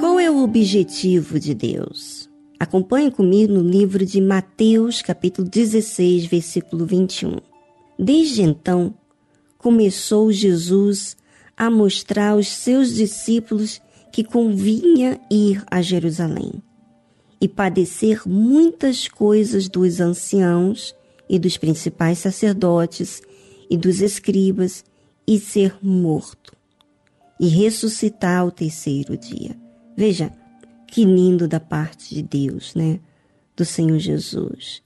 Qual é o objetivo de Deus? Acompanhe comigo no livro de Mateus, capítulo 16, versículo 21. Desde então, começou Jesus a mostrar aos seus discípulos que convinha ir a Jerusalém e padecer muitas coisas dos anciãos e dos principais sacerdotes e dos escribas e ser morto e ressuscitar ao terceiro dia. Veja que lindo da parte de Deus, né? Do Senhor Jesus,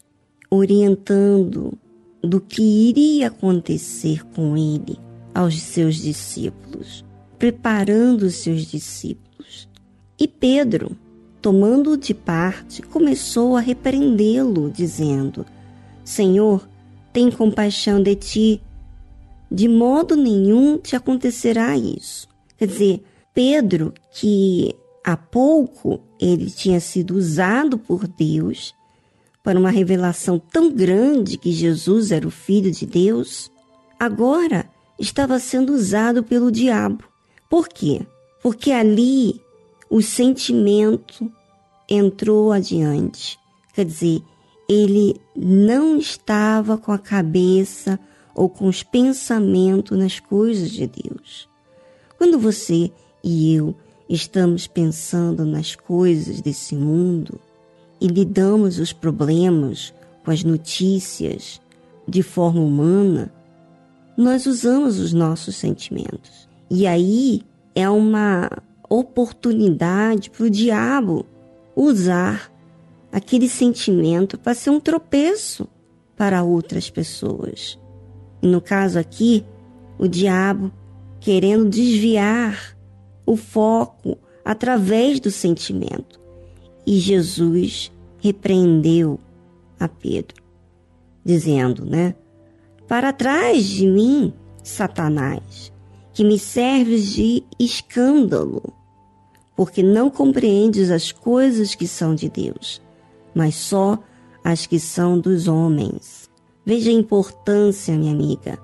orientando do que iria acontecer com ele aos seus discípulos, preparando os seus discípulos. E Pedro, tomando-o de parte, começou a repreendê-lo, dizendo: Senhor, tem compaixão de ti, de modo nenhum te acontecerá isso. Quer dizer, Pedro, que há pouco ele tinha sido usado por Deus para uma revelação tão grande que Jesus era o Filho de Deus, agora estava sendo usado pelo diabo. Por quê? Porque ali o sentimento entrou adiante. Quer dizer, ele não estava com a cabeça ou com os pensamentos nas coisas de Deus. Quando você e eu estamos pensando nas coisas desse mundo e lidamos os problemas com as notícias de forma humana, nós usamos os nossos sentimentos. E aí é uma oportunidade para o diabo usar aquele sentimento para ser um tropeço para outras pessoas. E no caso aqui, o diabo querendo desviar o foco através do sentimento. E Jesus repreendeu a Pedro, dizendo, né? Para trás de mim, Satanás, que me serves de escândalo, porque não compreendes as coisas que são de Deus, mas só as que são dos homens. Veja a importância, minha amiga,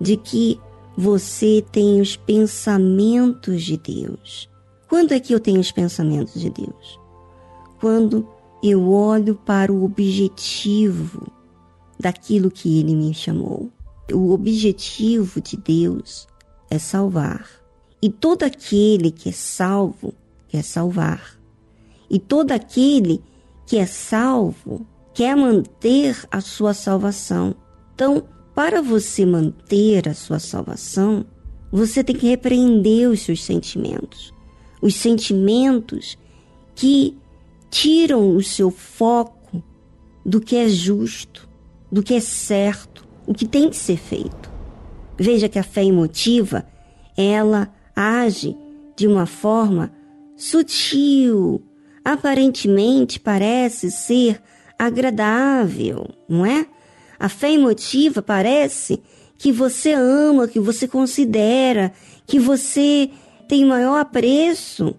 de que você tem os pensamentos de Deus. Quando é que eu tenho os pensamentos de Deus? Quando eu olho para o objetivo daquilo que ele me chamou. O objetivo de Deus é salvar. E todo aquele que é salvo quer salvar. E todo aquele que é salvo quer manter a sua salvação. Então, para você manter a sua salvação, você tem que repreender os seus sentimentos. Os sentimentos que tiram o seu foco do que é justo, do que é certo, o que tem que ser feito. Veja que a fé emotiva, ela age de uma forma sutil, aparentemente parece ser agradável, não é? A fé emotiva parece que você ama, que você considera, que você tem maior apreço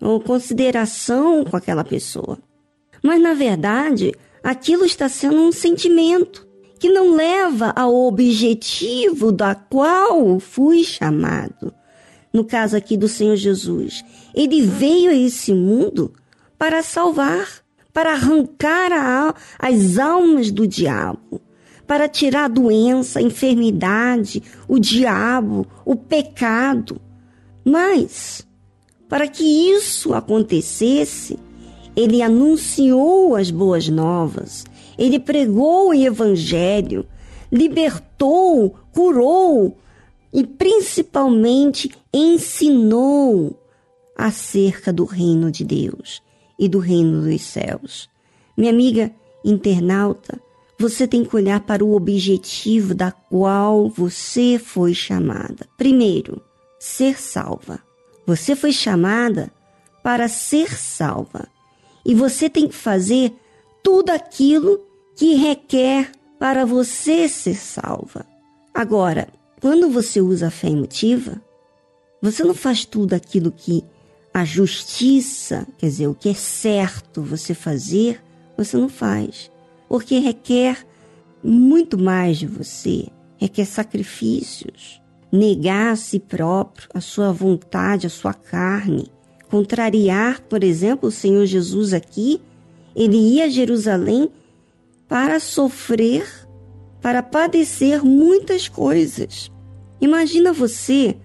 ou consideração com aquela pessoa. Mas na verdade, aquilo está sendo um sentimento que não leva ao objetivo da qual fui chamado. No caso aqui do Senhor Jesus, ele veio a esse mundo para salvar, para arrancar a, as almas do diabo, para tirar a doença, a enfermidade, o diabo, o pecado. Mas, para que isso acontecesse, ele anunciou as boas novas, ele pregou o evangelho, libertou, curou e principalmente ensinou acerca do reino de Deus e do reino dos céus. Minha amiga internauta, você tem que olhar para o objetivo da qual você foi chamada. Primeiro, ser salva. Você foi chamada para ser salva. E você tem que fazer tudo aquilo que requer para você ser salva. Agora, quando você usa a fé emotiva, você não faz tudo aquilo que a justiça, quer dizer, o que é certo você fazer, você não faz. Porque requer muito mais de você, requer sacrifícios, negar a si próprio, a sua vontade, a sua carne, contrariar, por exemplo, o Senhor Jesus aqui. Ele ia a Jerusalém para sofrer, para padecer muitas coisas. Imagina você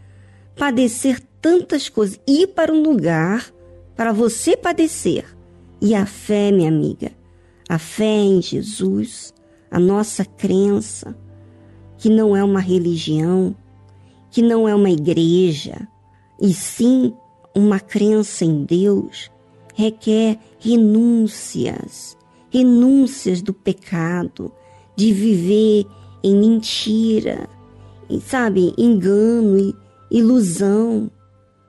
padecer tantas coisas, ir para um lugar para você padecer. E a fé, minha amiga, a fé em Jesus, a nossa crença, que não é uma religião, que não é uma igreja, e sim uma crença em Deus, requer renúncias, renúncias do pecado, de viver em mentira, sabe, engano e ilusão.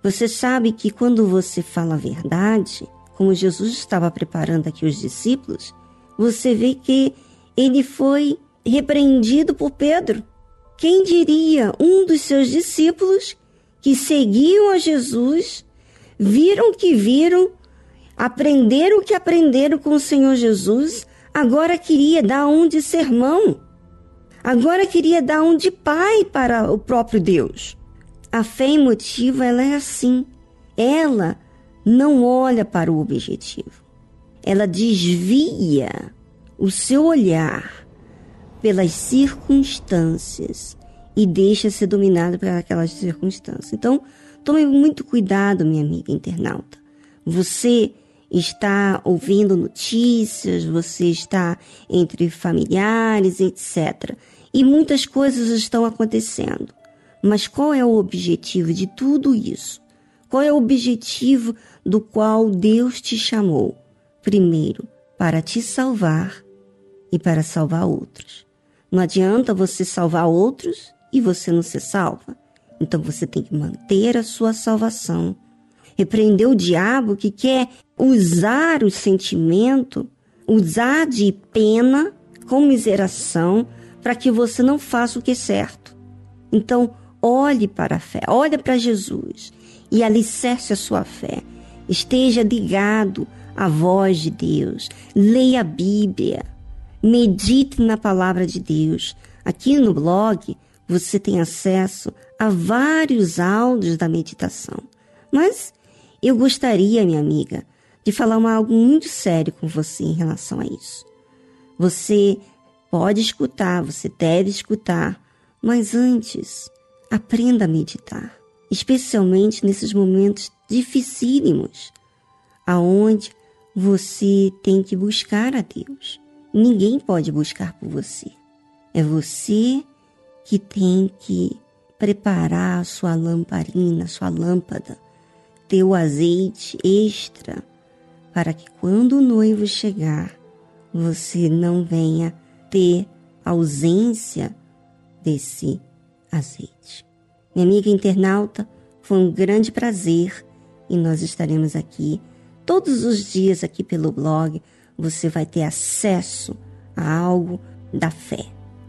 Você sabe que quando você fala a verdade, como Jesus estava preparando aqui os discípulos, você vê que ele foi repreendido por Pedro. Quem diria um dos seus discípulos que seguiam a Jesus, viram que viram, aprenderam o que aprenderam com o Senhor Jesus, agora queria dar um de sermão. Agora queria dar um de pai para o próprio Deus. A fé emotiva, ela é assim. Ela não olha para o objetivo. Ela desvia o seu olhar pelas circunstâncias e deixa ser dominado por aquelas circunstâncias. Então, tome muito cuidado, minha amiga internauta. Você está ouvindo notícias, você está entre familiares, etc. E muitas coisas estão acontecendo. Mas qual é o objetivo de tudo isso? Qual é o objetivo do qual Deus te chamou? Primeiro, para te salvar e para salvar outros. Não adianta você salvar outros e você não ser salva. Então você tem que manter a sua salvação. Repreender o diabo que quer usar o sentimento, usar de pena, comiseração, para que você não faça o que é certo. Então, olhe para a fé, olhe para Jesus e alicerce a sua fé. Esteja ligado à voz de Deus. Leia a Bíblia. Medite na palavra de Deus. Aqui no blog você tem acesso a vários áudios da meditação. Mas eu gostaria, minha amiga, de falar algo muito sério com você em relação a isso. Você pode escutar, você deve escutar, mas antes, aprenda a meditar, especialmente nesses momentos dificílimos, aonde você tem que buscar a Deus. Ninguém pode buscar por você. É você que tem que preparar a sua lamparina, a sua lâmpada, ter o azeite extra para que quando o noivo chegar, você não venha ter ausência desse azeite. Minha amiga internauta, foi um grande prazer e nós estaremos aqui todos os dias aqui pelo blog. Você vai ter acesso a algo da fé.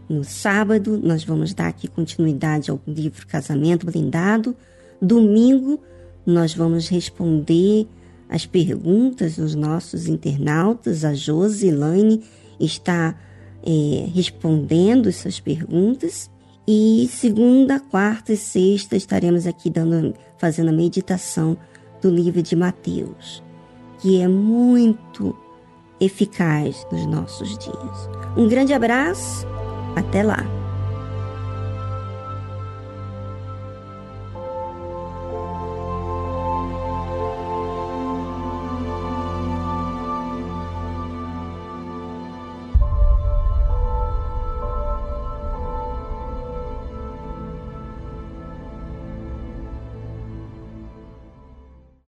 No sábado, nós vamos dar aqui continuidade ao livro Casamento Blindado. Domingo, nós vamos responder as perguntas dos nossos internautas. A Josilane está é, respondendo essas perguntas. E segunda, quarta e sexta estaremos aqui dando, fazendo a meditação do livro de Mateus, que é muito eficaz nos nossos dias. Um grande abraço, até lá!